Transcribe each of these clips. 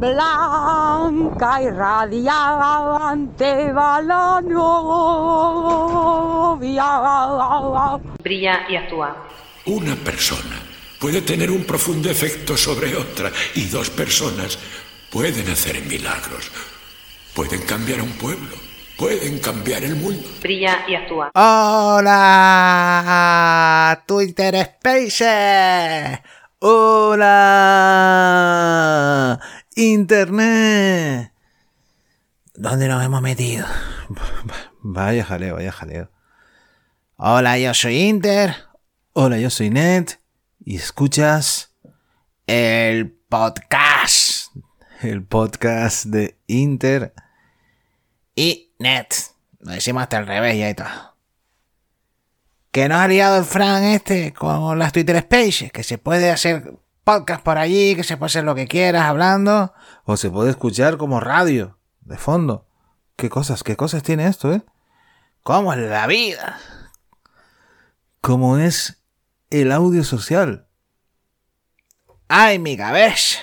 blanca y radiante va la novia. Brilla y actúa. Una persona puede tener un profundo efecto sobre otra y dos personas pueden hacer milagros. Pueden cambiar un pueblo. Pueden cambiar el mundo. Brilla y actúa. Hola, Twitter Spaces. Hola, Internet. ¿Dónde nos hemos metido? Vaya jaleo, vaya jaleo. Hola, yo soy Inter. Hola, yo soy Net. Y escuchas el podcast. El podcast de Inter y Net. Lo decimos hasta el revés y todo. Que nos ha liado el Fran este con las Twitter Spaces, que se puede hacer podcast por allí, que se puede hacer lo que quieras hablando, o se puede escuchar como radio, de fondo. ¿Qué cosas, qué cosas tiene esto, eh? ¿Cómo es la vida? ¿Cómo es el audio social? ¡Ay, mi cabeza!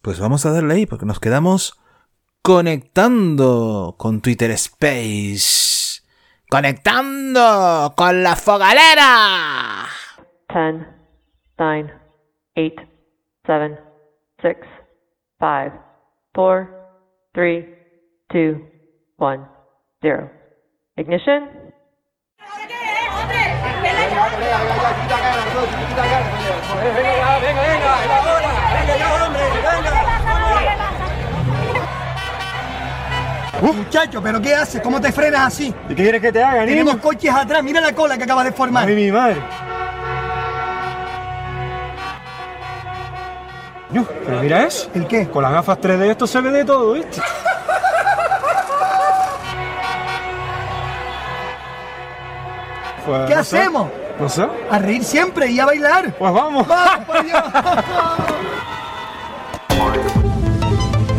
Pues vamos a darle ahí, porque nos quedamos conectando con Twitter Space. Conectando con la fogalera. 10, 9, 8, 7, 6, 5, 4, 3, 2, 1, 0. Ignition. Muchacho, ¿pero qué haces? ¿Cómo te frenas así? ¿Y qué quieres que te haga, Tenemos coches atrás, mira la cola que acabas de formar. Ay, mi madre. Pero mira eso. ¿El qué? Con las gafas 3D esto se ve de todo, ¿viste? Pues, ¿Qué no sé. hacemos? No sé. A reír siempre y a bailar. Pues vamos. ¡Vamos, por Dios!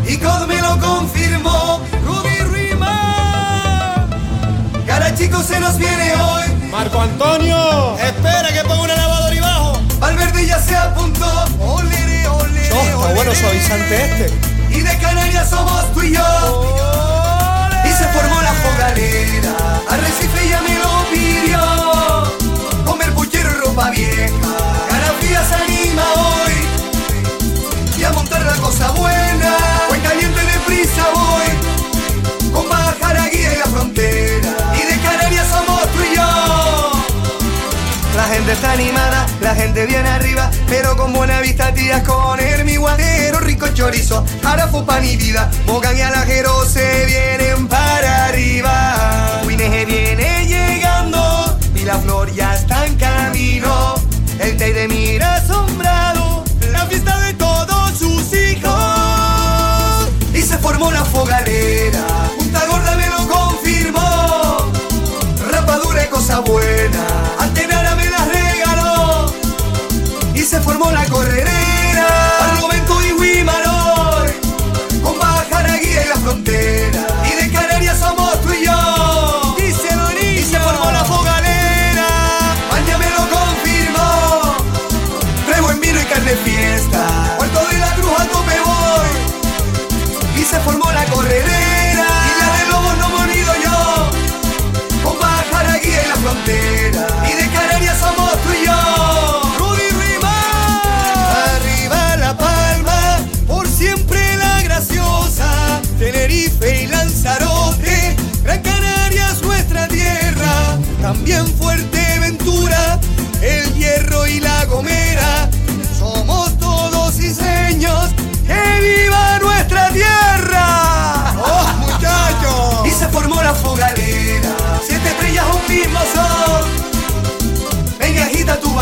Y God me lo confirmó, Rudy Rima. Cara chico se nos viene hoy. Marco Antonio. Espera que ponga una lavadora Este. Y de Canarias somos tú y yo. Y se formó la fogalera. Arrecife ya me lo pidió. Comer puchero y ropa vieja. Garafía se anima hoy. Y a montar la cosa buena. Está animada, la gente viene arriba, pero con buena vista tiras con el mi rico chorizo, harafo pan y vida, Bogan y alajero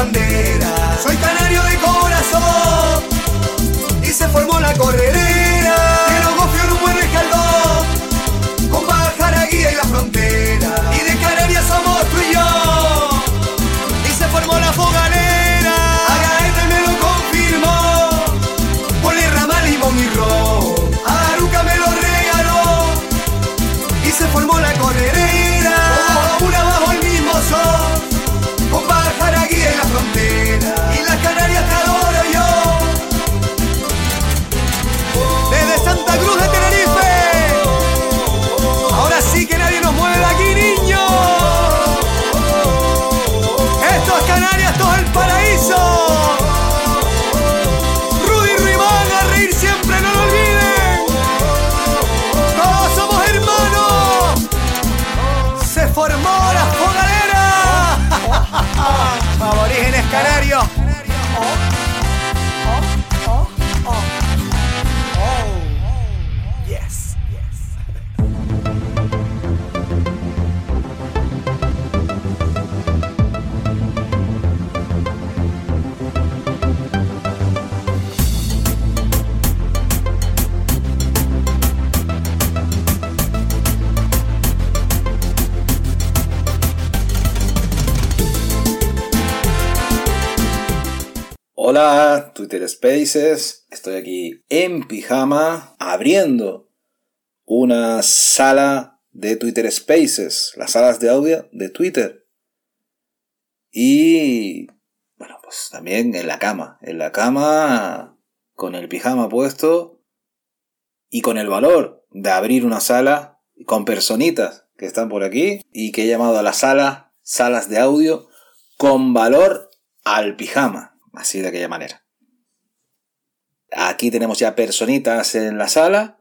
Soy canario de corazón. Y se formó la corredera. Twitter Spaces. Estoy aquí en pijama abriendo una sala de Twitter Spaces, las salas de audio de Twitter. Y bueno, pues también en la cama, en la cama con el pijama puesto y con el valor de abrir una sala con personitas que están por aquí y que he llamado a la sala salas de audio con valor al pijama. Así de aquella manera. Aquí tenemos ya personitas en la sala.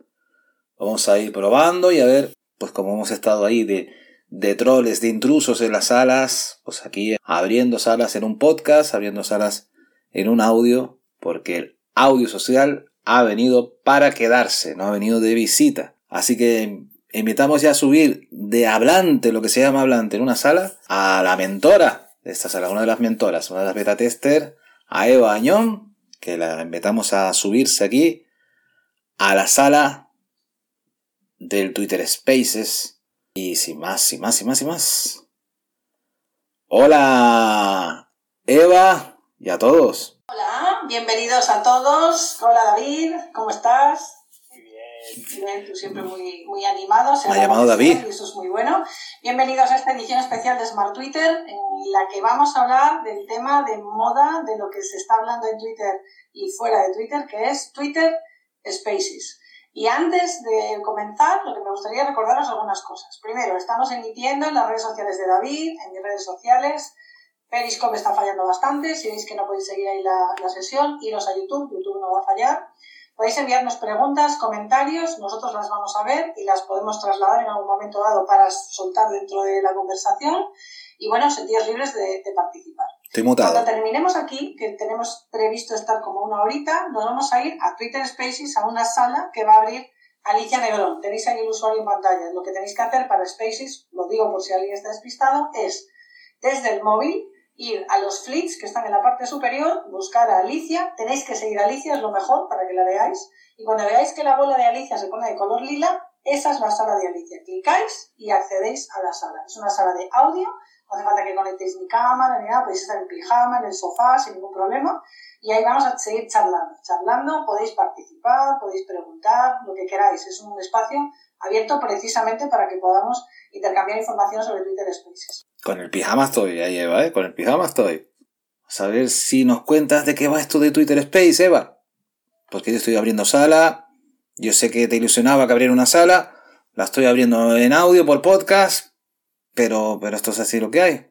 Vamos a ir probando y a ver, pues como hemos estado ahí de, de troles, de intrusos en las salas, pues aquí abriendo salas en un podcast, abriendo salas en un audio, porque el audio social ha venido para quedarse, no ha venido de visita. Así que invitamos ya a subir de hablante, lo que se llama hablante en una sala, a la mentora de esta sala, una de las mentoras, una de las beta tester, a Eva Añón, que la invitamos a subirse aquí a la sala del Twitter Spaces. Y sin más, sin más, sin más, sin más. Hola, Eva y a todos. Hola, bienvenidos a todos. Hola David, ¿cómo estás? Muy bien. Bien, tú siempre muy, muy animado. se Me ha llamado David. Y eso es muy bueno. Bienvenidos a esta edición especial de Smart Twitter, en la que vamos a hablar del tema de moda, de lo que se está hablando en Twitter y fuera de Twitter, que es Twitter Spaces. Y antes de comenzar, lo que me gustaría recordaros algunas cosas. Primero, estamos emitiendo en las redes sociales de David, en mis redes sociales. Periscope está fallando bastante. Si veis que no podéis seguir ahí la, la sesión, iros a YouTube. YouTube no va a fallar. Podéis enviarnos preguntas, comentarios. Nosotros las vamos a ver y las podemos trasladar en algún momento dado para soltar dentro de la conversación. Y bueno, sentíos libres de, de participar. Estoy Cuando mutado. terminemos aquí, que tenemos previsto estar como una horita, nos vamos a ir a Twitter Spaces, a una sala que va a abrir Alicia Negrón. Tenéis ahí el usuario en pantalla. Lo que tenéis que hacer para Spaces, lo digo por si alguien está despistado, es desde el móvil ir a los fleets que están en la parte superior, buscar a Alicia. Tenéis que seguir a Alicia, es lo mejor para que la veáis. Y cuando veáis que la bola de Alicia se pone de color lila, esa es la sala de Alicia. Clicáis y accedéis a la sala. Es una sala de audio no hace falta que conectéis ni cámara ni nada, podéis estar en pijama, en el sofá, sin ningún problema. Y ahí vamos a seguir charlando. Charlando, podéis participar, podéis preguntar, lo que queráis. Es un espacio abierto precisamente para que podamos intercambiar información sobre Twitter Spaces. Con el pijama estoy, ahí Eva, ¿eh? Con el pijama estoy. A ver si nos cuentas de qué va esto de Twitter Space, Eva. Porque yo estoy abriendo sala. Yo sé que te ilusionaba que abriera una sala. La estoy abriendo en audio por podcast. Pero, pero esto es así lo que hay.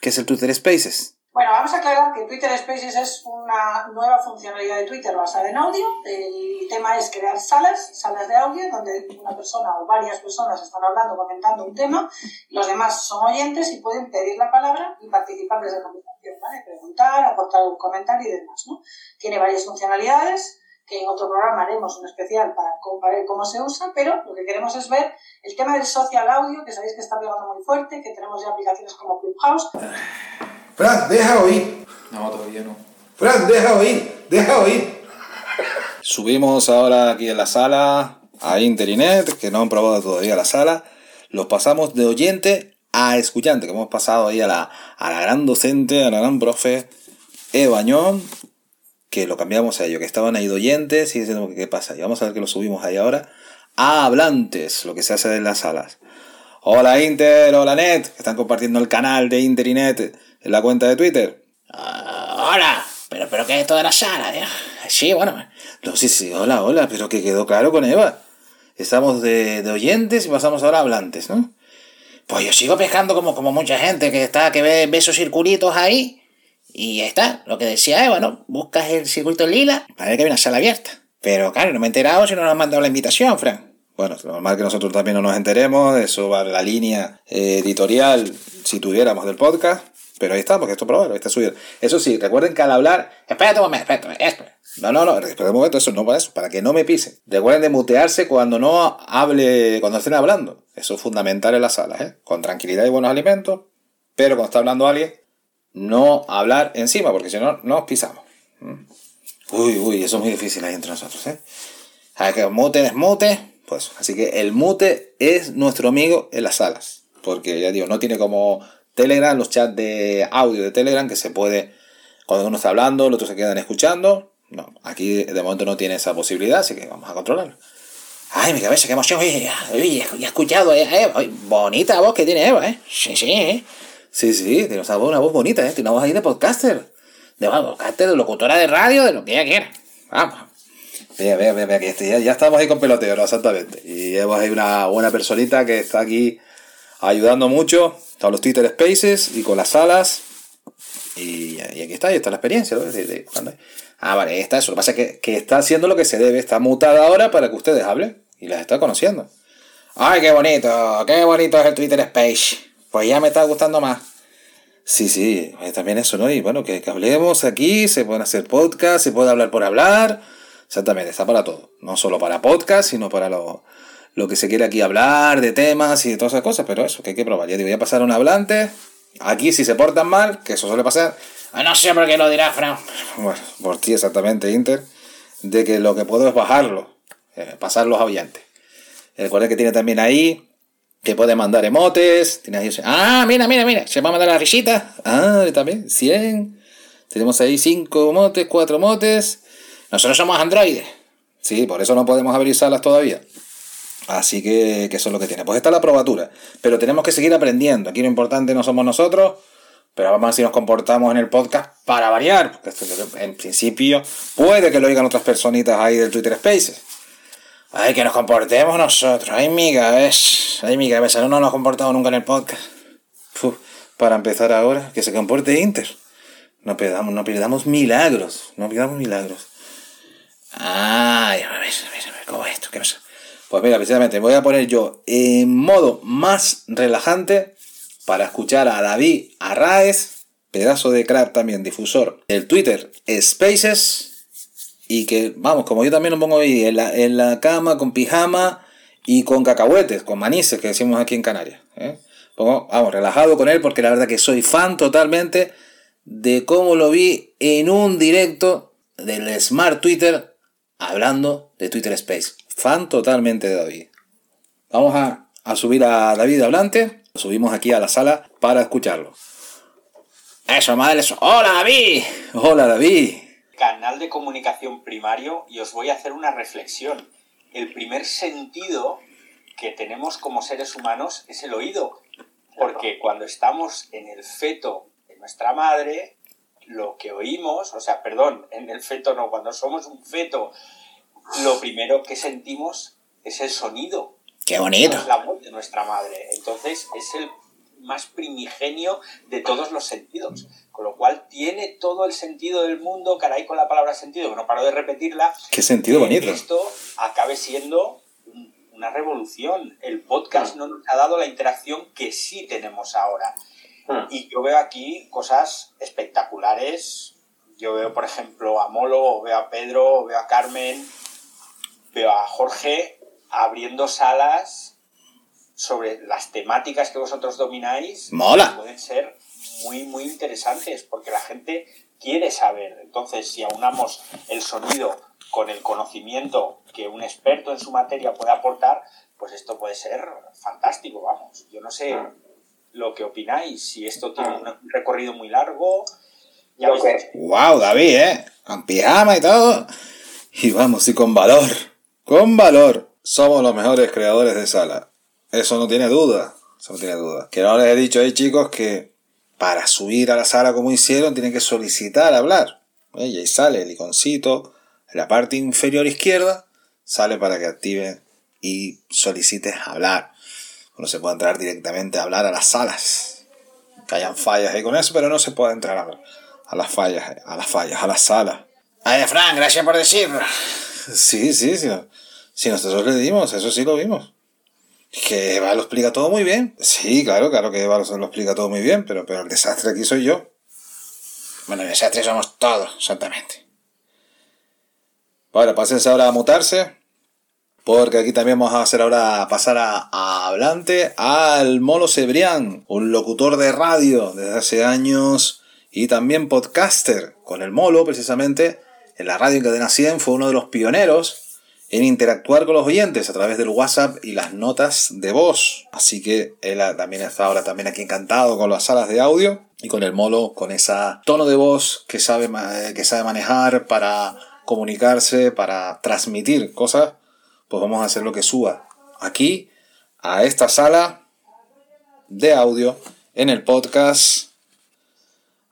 ¿Qué es el Twitter Spaces? Bueno, vamos a aclarar que Twitter Spaces es una nueva funcionalidad de Twitter basada en audio. El tema es crear salas, salas de audio, donde una persona o varias personas están hablando, comentando un tema, los demás son oyentes y pueden pedir la palabra y participar desde la conversación, ¿vale? Preguntar, aportar un comentario y demás, ¿no? Tiene varias funcionalidades que en otro programa haremos un especial para, para ver cómo se usa, pero lo que queremos es ver el tema del social audio, que sabéis que está pegando muy fuerte, que tenemos ya aplicaciones como Clubhouse, Fran, deja oír. No, todavía no. Fran, deja oír. Deja oír. Subimos ahora aquí en la sala a Interinet, que no han probado todavía la sala. Los pasamos de oyente a escuchante, que hemos pasado ahí a la, a la gran docente, a la gran profe Eva Ñón, que lo cambiamos a ello, que estaban ahí de oyentes y diciendo qué pasa. Y vamos a ver que lo subimos ahí ahora a hablantes, lo que se hace en las salas. Hola Inter, hola Net, están compartiendo el canal de Inter y Net en la cuenta de Twitter. Ah, hola, pero, pero ¿qué es esto de la sala? tío? Sí, bueno, No, sí, sí, hola, hola, pero que quedó claro con Eva. Estamos de, de oyentes y pasamos ahora a hablantes, ¿no? pues yo sigo pescando como, como mucha gente que está, que ve, ve esos circulitos ahí. Y ahí está, lo que decía Eva, ¿no? Buscas el circuito lila, parece que hay una sala abierta. Pero claro, no me he enterado si no nos han mandado la invitación, Fran. Bueno, es normal que nosotros también no nos enteremos, eso va en la línea eh, editorial si tuviéramos del podcast. Pero ahí está, porque esto probado, ahí está subido. Eso sí, recuerden que al hablar, espérate un momento, espérate, espérate. No, no, no, espérate un momento, eso no para eso, para que no me pisen. Recuerden de mutearse cuando no hable, cuando estén hablando. Eso es fundamental en las salas, ¿eh? Con tranquilidad y buenos alimentos, pero cuando está hablando alguien, no hablar encima, porque si no, nos pisamos. ¿Mm? Uy, uy, eso es muy difícil ahí entre nosotros, ¿eh? A que mute, desmute, pues. Así que el mute es nuestro amigo en las salas. Porque ya digo, no tiene como Telegram, los chats de audio de Telegram, que se puede, cuando uno está hablando, los otros se quedan escuchando. No, aquí de momento no tiene esa posibilidad, así que vamos a controlarlo. Ay, mi cabeza, qué emoción. Oye, oye, he escuchado, eh, eh, oye, bonita voz que tiene Eva, ¿eh? Sí, sí, ¿eh? Sí, sí, tiene una voz, una voz bonita, ¿eh? Tiene una voz ahí de podcaster. De podcaster, de locutora de radio, de lo que ella quiera. Vamos. Vea, vea, que este, ya, ya estamos ahí con peloteo, exactamente. Y Eva es una buena personita que está aquí ayudando mucho con los Twitter Spaces y con las salas. Y, aquí está, y está la experiencia, ¿no? Ah, vale, ahí está eso. Lo que pasa es que, que está haciendo lo que se debe, está mutada ahora para que ustedes hablen y las está conociendo. ¡Ay, qué bonito! ¡Qué bonito es el Twitter Space! Pues ya me está gustando más. Sí, sí, también eso, ¿no? Y bueno, que, que hablemos aquí, se pueden hacer podcasts, se puede hablar por hablar. Exactamente, está para todo. No solo para podcast, sino para lo, lo que se quiere aquí hablar, de temas y de todas esas cosas, pero eso, que hay que probar. Ya digo, voy a pasar un hablante. Aquí, si se portan mal, que eso suele pasar. Ah, no sé por qué lo dirás, Fran. Bueno, por ti exactamente, Inter. De que lo que puedo es bajarlo, eh, pasarlos a oyentes. Recuerda que tiene también ahí que puede mandar emotes. Tiene ahí, ah, mira, mira, mira. Se va a mandar la risita. Ah, también, 100. Tenemos ahí 5 motes, 4 motes. Nosotros somos androides. Sí, por eso no podemos abrir salas todavía. Así que, que eso es lo que tiene. Pues está la probatura. Pero tenemos que seguir aprendiendo. Aquí lo importante no somos nosotros, pero vamos a ver si nos comportamos en el podcast para variar. Porque esto en principio puede que lo oigan otras personitas ahí del Twitter Spaces. Ay, que nos comportemos nosotros. Ay, mi cabeza. Ay, mi cabeza. No, no nos comportamos nunca en el podcast. Uf, para empezar ahora, que se comporte Inter. No pidamos, no pidamos milagros. No pidamos milagros. Ay, a ver, a ver, a ver, ¿cómo es esto? ¿Qué pasa? Pues mira, precisamente voy a poner yo en modo más relajante para escuchar a David Arraez, pedazo de crack también, difusor del Twitter Spaces. Y que, vamos, como yo también lo pongo ahí en la, en la cama con pijama y con cacahuetes, con manices que decimos aquí en Canarias. ¿eh? Vamos, relajado con él porque la verdad que soy fan totalmente de cómo lo vi en un directo del Smart Twitter hablando de Twitter Space. Fan totalmente de David. Vamos a, a subir a David Hablante. Subimos aquí a la sala para escucharlo. Eso, madre, eso. ¡Hola, David! Hola, David. Canal de comunicación primario y os voy a hacer una reflexión. El primer sentido que tenemos como seres humanos es el oído. Porque cuando estamos en el feto de nuestra madre, lo que oímos, o sea, perdón, en el feto no, cuando somos un feto, lo primero que sentimos es el sonido. ¡Qué bonito! Es la voz de nuestra madre. Entonces es el más primigenio de todos los sentidos. Con lo cual tiene todo el sentido del mundo, caray con la palabra sentido, que no paro de repetirla. Qué sentido que bonito. Esto acabe siendo un- una revolución. El podcast no nos ha dado la interacción que sí tenemos ahora. Y yo veo aquí cosas espectaculares. Yo veo, por ejemplo, a Molo, veo a Pedro, veo a Carmen, veo a Jorge abriendo salas sobre las temáticas que vosotros domináis. Mola. que Pueden ser muy, muy interesantes porque la gente quiere saber. Entonces, si aunamos el sonido con el conocimiento que un experto en su materia puede aportar, pues esto puede ser fantástico, vamos. Yo no sé lo que opináis, si esto tiene un recorrido muy largo. Ya veis, Wow, David, ¿eh? Con pijama y todo. Y vamos, y con valor. Con valor. Somos los mejores creadores de sala. Eso no tiene duda. Eso no tiene duda. Que no les he dicho ahí, chicos, que para subir a la sala como hicieron, tienen que solicitar hablar. ¿Eh? Y ahí sale el iconcito. En la parte inferior izquierda, sale para que active y solicites hablar. Uno se puede entrar directamente a hablar a las salas. Que hayan fallas ahí con eso, pero no se puede entrar a, a las fallas, a las fallas, a las salas. Ay, Fran, gracias por decirlo. Sí, sí, sí. Si nosotros le dimos, eso sí lo vimos. Que Eva lo explica todo muy bien. Sí, claro, claro que Eva lo explica todo muy bien, pero, pero el desastre aquí soy yo. Bueno, el desastre somos todos, exactamente. Bueno, pásense ahora a mutarse. Porque aquí también vamos a hacer ahora pasar a, a al Molo Cebrián, un locutor de radio desde hace años y también podcaster. Con el Molo, precisamente, en la radio en Cadena 100 fue uno de los pioneros en interactuar con los oyentes a través del WhatsApp y las notas de voz. Así que él también está ahora también aquí encantado con las salas de audio y con el Molo, con esa tono de voz que sabe, que sabe manejar para comunicarse, para transmitir cosas pues vamos a hacer lo que suba aquí a esta sala de audio en el podcast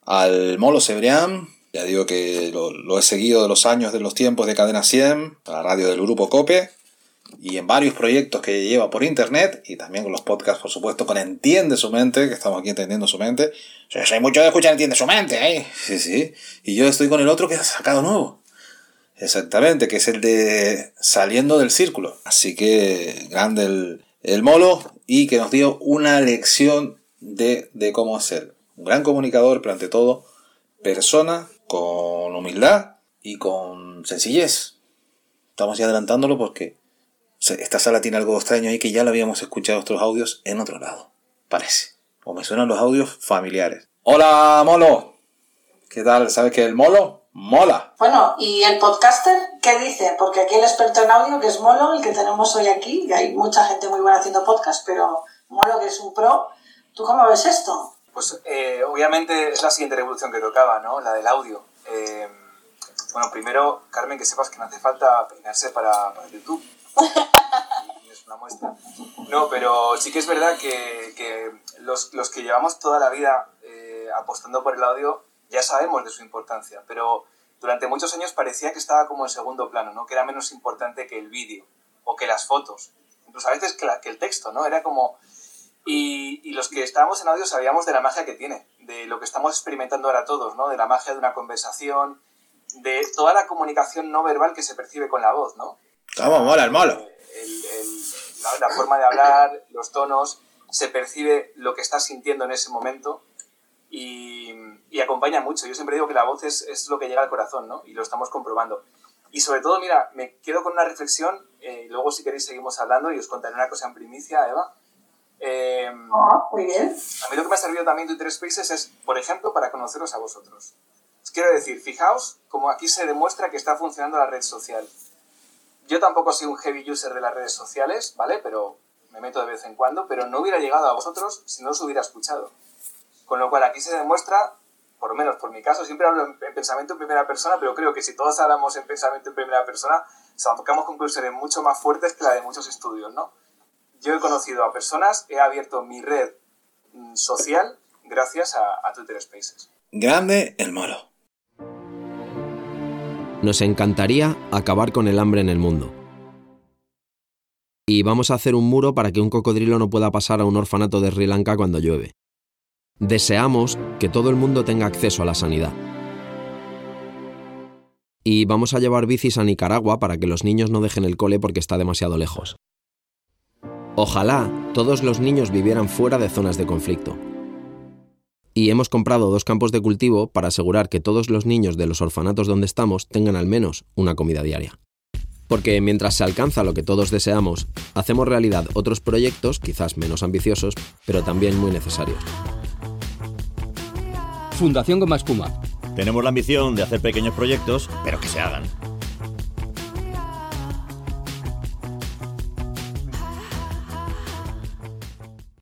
al Molo Cebrián. Ya digo que lo, he seguido de los años, de los tiempos de Cadena 100, la radio del grupo Cope, y en varios proyectos que lleva por internet, y también con los podcasts, por supuesto, con Entiende su mente, que estamos aquí entendiendo su mente. Yo soy mucho de escuchar Entiende su mente, ¿eh? Sí, sí. Y yo estoy con el otro que ha sacado nuevo. Exactamente, que es el de saliendo del círculo. Así que grande el, el molo y que nos dio una lección de, de cómo ser un gran comunicador, pero ante todo, persona con humildad y con sencillez. Estamos ya adelantándolo porque esta sala tiene algo extraño ahí que ya lo habíamos escuchado otros audios en otro lado. Parece. O me suenan los audios familiares. Hola, molo. ¿Qué tal? ¿Sabes que el molo? Mola. Bueno, ¿y el podcaster qué dice? Porque aquí el experto en audio, que es Molo, el que tenemos hoy aquí, y hay mucha gente muy buena haciendo podcast, pero Molo, que es un pro, ¿tú cómo ves esto? Pues eh, obviamente es la siguiente revolución que tocaba, ¿no? La del audio. Eh, bueno, primero, Carmen, que sepas que no hace falta peinarse para, para YouTube. es una muestra. No, pero sí que es verdad que, que los, los, que llevamos toda la vida eh, apostando por el audio ya sabemos de su importancia, pero durante muchos años parecía que estaba como en segundo plano, ¿no? que era menos importante que el vídeo o que las fotos, incluso a veces que, la, que el texto, ¿no? Era como... Y, y, los que estábamos en audio sabíamos de la magia que tiene, de lo que estamos experimentando ahora todos, ¿no? De la magia de una conversación, de toda la comunicación no verbal que se percibe con la voz, ¿no? ¿Cómo mola el malo? El, el, la, la forma de hablar, los tonos, se percibe lo que estás sintiendo en ese momento y, y, acompaña mucho. Yo siempre digo que la voz es, es, lo que llega al corazón, ¿no? Y lo estamos comprobando. Y sobre todo, mira, me quedo con una reflexión, eh, y luego si queréis seguimos hablando y os contaré una cosa en primicia, Eva. Eh, oh, muy bien. A mí lo que me ha servido también Twitter Spaces es, por ejemplo, para conoceros a vosotros. Os quiero decir, fijaos como aquí se demuestra que está funcionando la red social. Yo tampoco soy un heavy user de las redes sociales, ¿vale? Pero me meto de vez en cuando, pero no hubiera llegado a vosotros si no os hubiera escuchado. Con lo cual aquí se demuestra, por lo menos por mi caso, siempre hablo en, pensamiento en primera persona, pero creo que si todos hablamos en pensamiento en primera persona, sacamos conclusiones mucho más fuertes que la de muchos estudios, ¿no? Yo he conocido a personas, he abierto mi red social gracias a, a Twitter Spaces. Grande el molo. Nos encantaría acabar con el hambre en el mundo. Y vamos a hacer un muro para que un cocodrilo no pueda pasar a un orfanato de Sri Lanka cuando llueve. Deseamos que todo el mundo tenga acceso a la sanidad. Y vamos a llevar bicis a Nicaragua para que los niños no dejen el cole porque está demasiado lejos. Ojalá todos los niños vivieran fuera de zonas de conflicto. Y hemos comprado dos campos de cultivo para asegurar que todos los niños de los orfanatos donde estamos tengan al menos una comida diaria. Porque mientras se alcanza lo que todos deseamos, hacemos realidad otros proyectos, quizás menos ambiciosos, pero también muy necesarios. Fundación Goma Espuma. Tenemos la ambición de hacer pequeños proyectos, pero que se hagan.